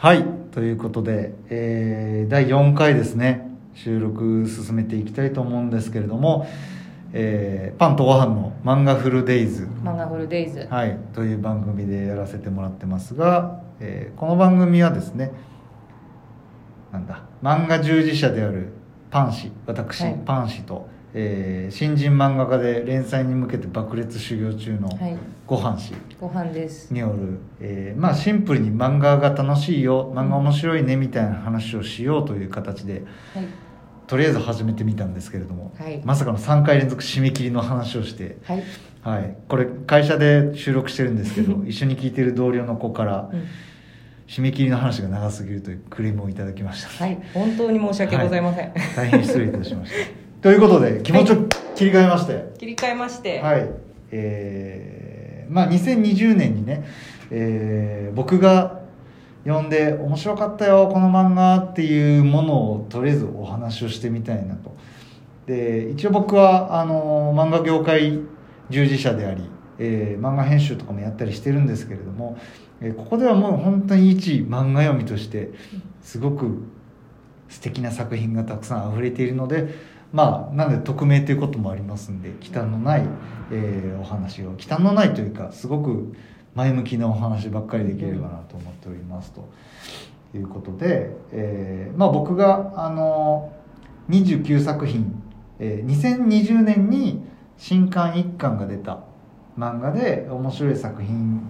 はいということで、えー第4回ですね。収録進めていきたいと思うんですけれども、えーパンとご飯の漫画フルデイズ。漫画フルデイズ、はい、という番組でやらせてもらってますが、えーこの番組はですねなんだ漫画従事者であるパン氏私、はい。パン氏と、えー新人漫画家で連載に向けて爆裂修行中のはい。ご飯氏ご飯です。による、えーまあシンプルに漫画が楽しいよ漫画面白いねみたいな話をしようという形ではい。とりあえず始めてみたんですけれども、はい。まさかの3回連続締め切りの話をしてはい、はい、これ会社で収録してるんですけど 一緒に聞いてる同僚の子からうん。締め切りの話が長すぎるというクレームをいただきました。はい。本当に申し訳ございません、大変失礼いたしましたということで気持ちを切り替えまして。切り替えまして、はい、えーまあ2020年にね、えー僕が読んで面白かったよこの漫画っていうものをとりあえずお話をしてみたいなと。で一応僕はあの漫画業界従事者であり、えー漫画編集とかもやったりしてるんですけれども、えーここではもう本当に一漫画読みとしてすごく素敵な作品がたくさん溢れているのでまあなので匿名ということもありますんで忌憚のない、えーお話を忌憚のないというかすごく前向きなお話ばっかりできればなと思っておりますと。いうことで、えーまあ、僕があの29作品、えー2020年に新刊1巻が出た漫画で面白い作品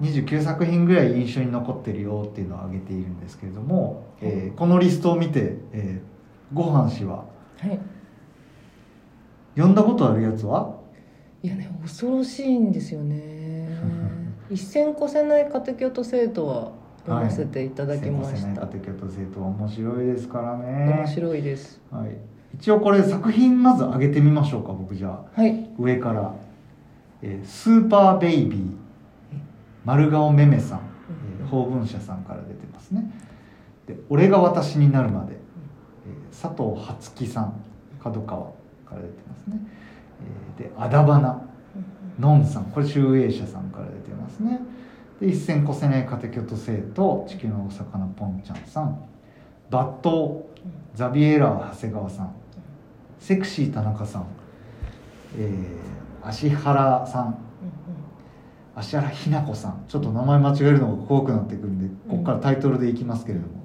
29作品ぐらい印象に残ってるよっていうのを挙げているんですけれども、えーこのリストを見て、えーごはん氏ははい。読んだことあるやつは？いやね恐ろしいんですよね。一線越せない家庭教と生徒は読ませていただきまはいした、家庭教と生徒は面白いです。からね面白いです。はい、一応これ作品まず上げてみましょうか僕じゃあ。はい上から、えースーパーベイビー丸顔めめさん、えー法文社さんから出てますね。で「俺が私になるまで」えー佐藤初樹さん角川から出てますね、えーで「あだばな」のんさん。これ集英社さんから出てますね。で一線越せない家庭教と生徒地球のお魚ぽんちゃんさん。抜刀ザビエラー長谷川さん。セクシー田中さん、えー、芦原さん。芦原ひな子さん。ちょっと名前間違えるのが怖くなってくるんでここからタイトルでいきますけれども、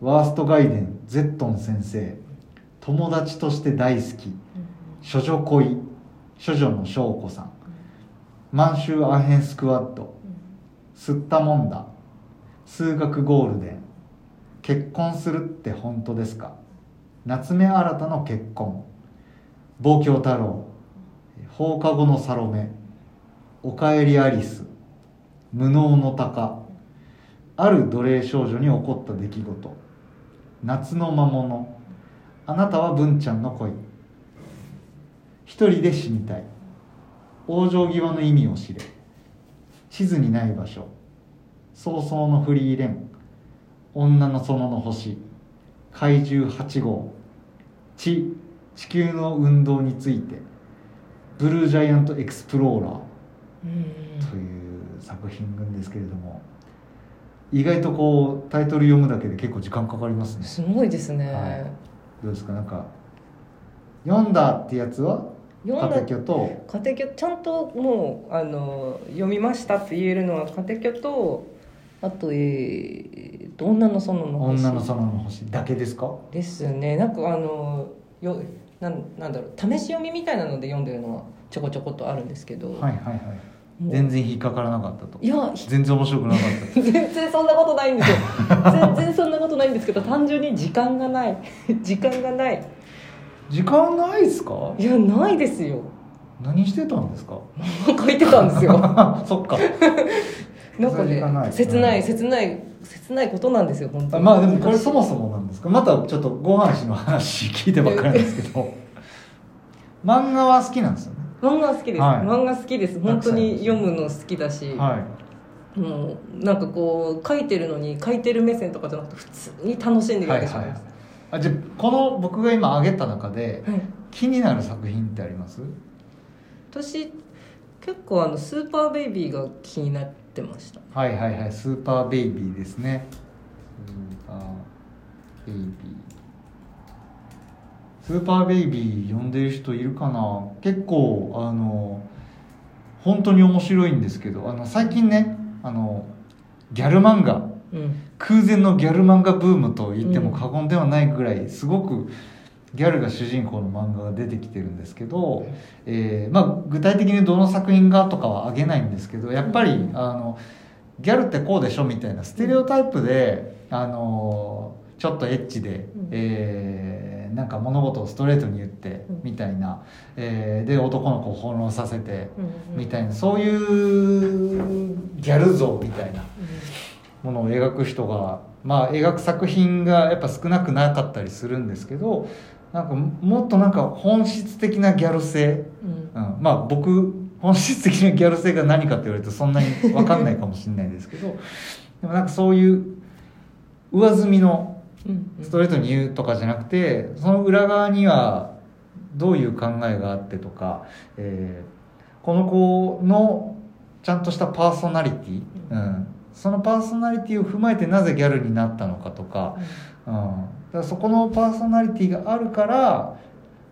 ワーストガイデン。ゼットン先生。友達として大好き。処女恋。処女の翔子さん。満州アヘンスクワッド吸ったもんだ。数学ゴールデン。結婚するって本当ですか？夏目新たの結婚。望郷太郎。放課後のサロメ。おかえりアリス。無能の鷹。ある奴隷少女に起こった出来事。夏の魔物あなたは文ちゃんの恋。一人で死にたい。往生際の意味を知れ。地図にない場所。早々のフリーレン。女の園の星。怪獣8号。地地球の運動について。ブルージャイアントエクスプローラー。うん。という作品群ですけれども。意外とこうタイトル読むだけで結構時間かかりますね。すごいですね、はいどうですか？なんか読んだってやつは？読んだ。家庭教と？家庭教ちゃんともうあの読みましたって言えるのは家庭教とあとえーと女の園の星？女の園の星だけですか？ですね。なんかあのよなんなんだろう。試し読みみたいなので読んでるのはちょこちょこっとあるんですけど、はいはいはい全然引っかからなかったと。いや全然面白くなかった。全然そんなことないんですよ。全然そんなことないんですけど単純に時間がない。時間がない。時間ないですか？いやないですよ。何してたんですか？書いてたんですよ。そっか。なんかね切ない切ない切ないことなんですよ本当に。まあでもこれそもそもなんですか？またちょっとご飯氏の話聞いてばっかりなんですけど。漫画は好きなんですよね？漫画好きです、はい。漫画好きです。本当に読むの好きだし、はい。もうなんかこう書いてるのに書いてる目線とかじゃなくて普通に楽しんで読んでしまいます、あじゃあこの僕が今挙げた中ではい。気になる作品ってあります？私結構あのスーパーベイビーが気になってました。はいはいはい。スーパーベイビーですね。ーパーベイビースーパーベイビー読んでる人いるかな？結構あの本当に面白いんですけどあの最近ねあのギャル漫画。うん。空前のギャル漫画ブームと言っても過言ではないぐらいすごくギャルが主人公の漫画が出てきてるんですけど、えーまあ、具体的にどの作品がとかは挙げないんですけどやっぱりうん。あのギャルってこうでしょみたいなステレオタイプであのちょっとエッチで、うんえーなんか物事をストレートに言ってうん。みたいな、えーで男の子を翻弄させてうんみたいな。そういうギャル像みたいな。ものを描く人がまあ描く作品がやっぱ少なくなかったりするんですけどなんかもっとなんか本質的なギャル性、うん。うん、まあ僕本質的なギャル性が何かって言われるとそんなに分かんないかもしれないですけど。でもなんかそういう上積みのうんストレートに言うとかじゃなくてその裏側にはどういう考えがあってとか、えーこの子のちゃんとしたパーソナリティ、うん、そのパーソナリティを踏まえてなぜギャルになったのかとか,、うん、だそこのパーソナリティがあるから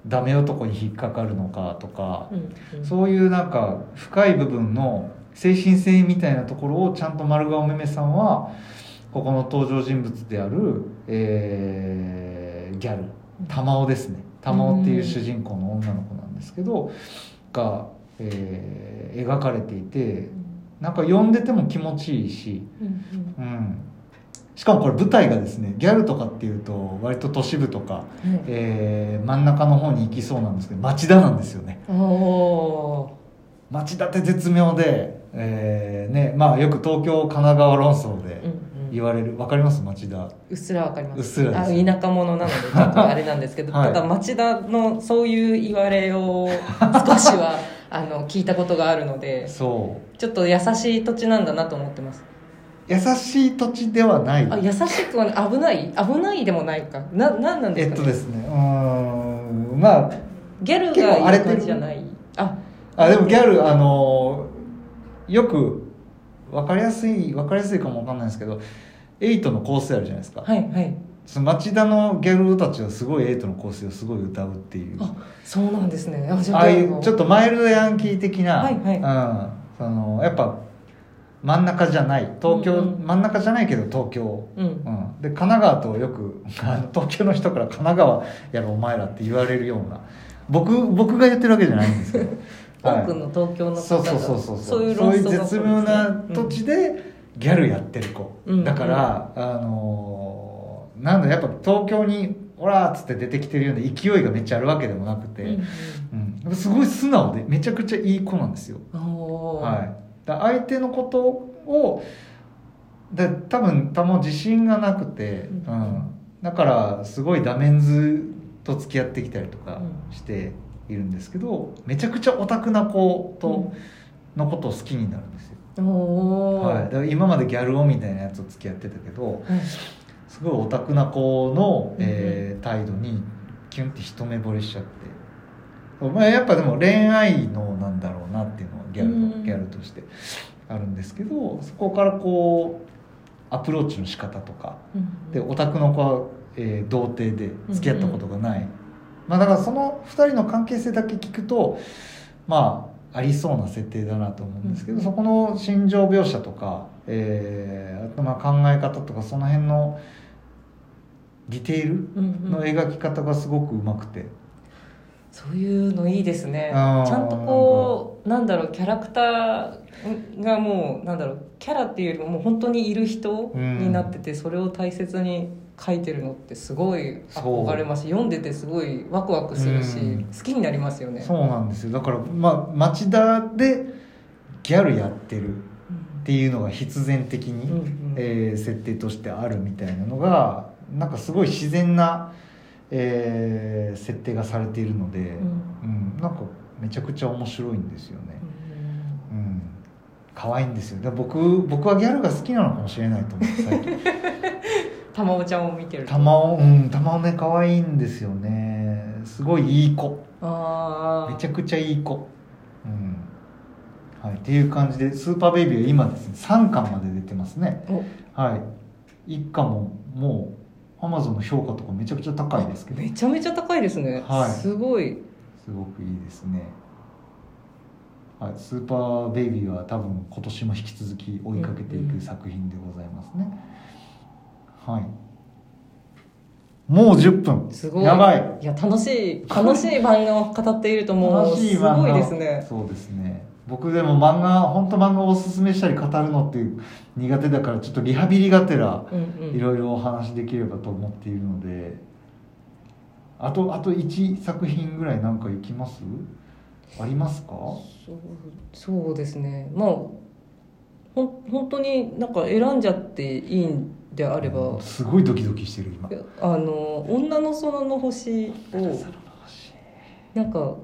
ダメ男に引っかかるのかとか、うんうん。そういうなんか深い部分の精神性みたいなところをちゃんと丸顔めめさんはここの登場人物である、えーギャル。玉緒ですね。玉緒っていう主人公の女の子なんですけどが、えー描かれていてなんか読んでても気持ちいいし、うんうん、しかもこれ舞台がですねギャルとかっていうと割と都市部とか、うんうんえー真ん中の方に行きそうなんですけど町田なんですよね。町田って絶妙で、えーねまあ、よく東京神奈川論争でうんうん言われる、わかります？町田。うっすらわかります。うっすらあ田舎者なのでちょっとあれなんですけど、はい。ただ町田のそういう言われを少しは あの聞いたことがあるのでそう。ちょっと優しい土地なんだなと思ってます。優しい土地ではない。あ優しくはね危ない？危ないでもないか。ななんなんでえっすか、ね？とですね。うーん。まあギャルがいる荒れてる感じじゃない。ああでもギャルあのよく分かりやすい分かりやすいかも分かんないですけどエイトの構成あるじゃないですか、はいはい。その町田のギャルたちはすごいエイトの構成をすごい歌うっていう。あそうなんですね。あじああいうちょっととマイルドヤンキー的な、はいはい。うん、そのやっぱ真ん中じゃない。東京、うんうん。真ん中じゃないけど東京、うん。うん、で神奈川とよくあの 東京の人から神奈川やろお前らって言われるような。僕僕が言ってるわけじゃないんですけど多くの東京の方がそうそうそうそう。そういう論争が絶妙な土地でギャルやってる子、うん。だから、あのーなんだやっぱ東京に「オラ!」っつって出てきてるような勢いがめっちゃあるわけでもなくて、うんうん。すごい素直でめちゃくちゃいい子なんですよ、はい、だ相手のことをで多分多分自信がなくて、ううんん。だからすごいダメンズと付き合ってきたりとかうん。しているんですけどめちゃくちゃオタクな子とのことを好きになるんですよ、はい、だから今までギャル男みたいなやつと付き合ってたけどはいすごいオタクな子の、えー態度にキュンって一目惚れしちゃって、まあ、やっぱでも恋愛のなんだろうなっていうのはギャルギャルとしてあるんですけどそこからこうアプローチの仕方とかうん。でオタクの子は、えー童貞で付き合ったことがない、まあだからその2人の関係性だけ聞くとまあありそうな設定だなと思うんですけど、うん。そこの心情描写とか、えーあとまあ考え方とかその辺のディテールうんうん。の描き方がすごくうまくて、そういうのいいですね。ちゃんとこうなんだろうキャラクターがもうなんだろうキャラっていうよりももう本当にいる人になってて、それを大切に書いてるのってすごい憧れます。し読んでてすごいワクワクするし、うん。好きになりますよね。そうなんですよ。だからまあ町田でギャルやってるっていうのが必然的に、うんうん。えー設定としてあるみたいなのがなんかすごい自然な、えー設定がされているので、うん。なんかめちゃくちゃ面白いんですよね。うん。可愛いんですよ。で僕僕はギャルが好きなのかもしれないと思って最近 玉緒ちゃんを見てる。と玉緒うん玉緒ね可愛いんですよね。すごいいい子。ああめちゃくちゃいい子。うん。はいっていう感じで「スーパーベイビー」は今ですね3巻まで出てますね。お。はい。1巻ももうアマゾンの評価とかめちゃくちゃ高いですけど。めちゃめちゃ高いですね、はい。すごい。すごくいいですね。はい、スーパーベイビーは多分今年も引き続き追いかけていく作品でございますね、はい。もう10分。すごい。やばい。いや楽しい楽しい漫画を語っているともうすごいですね。そうですね。僕でも漫画本当漫画をおすすめしたり語るのって苦手だからちょっとリハビリがてらうんうん。いろいろお話できればと思っているので。あとあと1作品ぐらいなんかいきます？ありますか？そうそうですね。まあほん本当になんか選んじゃっていいんであれば、すごいドキドキしてる今。あの女の園の星を。なんか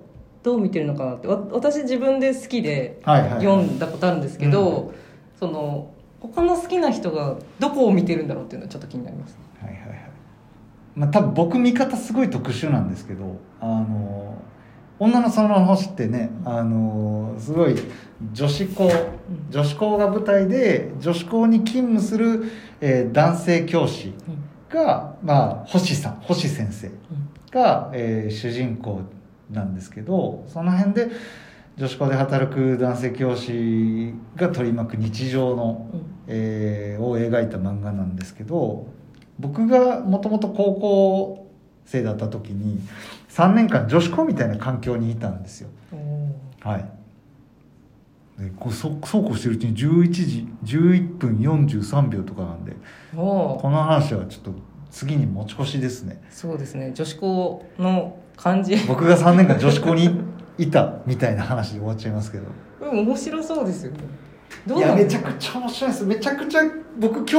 どう見てるのかなって。わ私自分で好きではいはいはい。読んだことあるんですけど、その他の好きな人がどこを見てるんだろうっていうのはちょっと気になります。はいはいはい。まあ多分僕見方すごい特殊なんですけどあの女の園の星ってねあのすごい女子校女子校が舞台で女子校に勤務する、えー男性教師が、まあ、星さん星先生が、えー主人公なんですけどその辺で女子校で働く男性教師が取り巻く日常の、えーを描いた漫画なんですけど僕がもともと高校生だった時に3年間女子校みたいな環境にいたんですよ。はい。でこうそそうこうしてるうちに11時11分43秒とかなんでおこの話はちょっと次に持ち越しですね。そうですね。女子校の感じ。僕が3年間女子校にいたみたいな話で終わっちゃいますけど。うん面白そうですよね。どういやめちゃくちゃ面白いです。めちゃくちゃ僕今日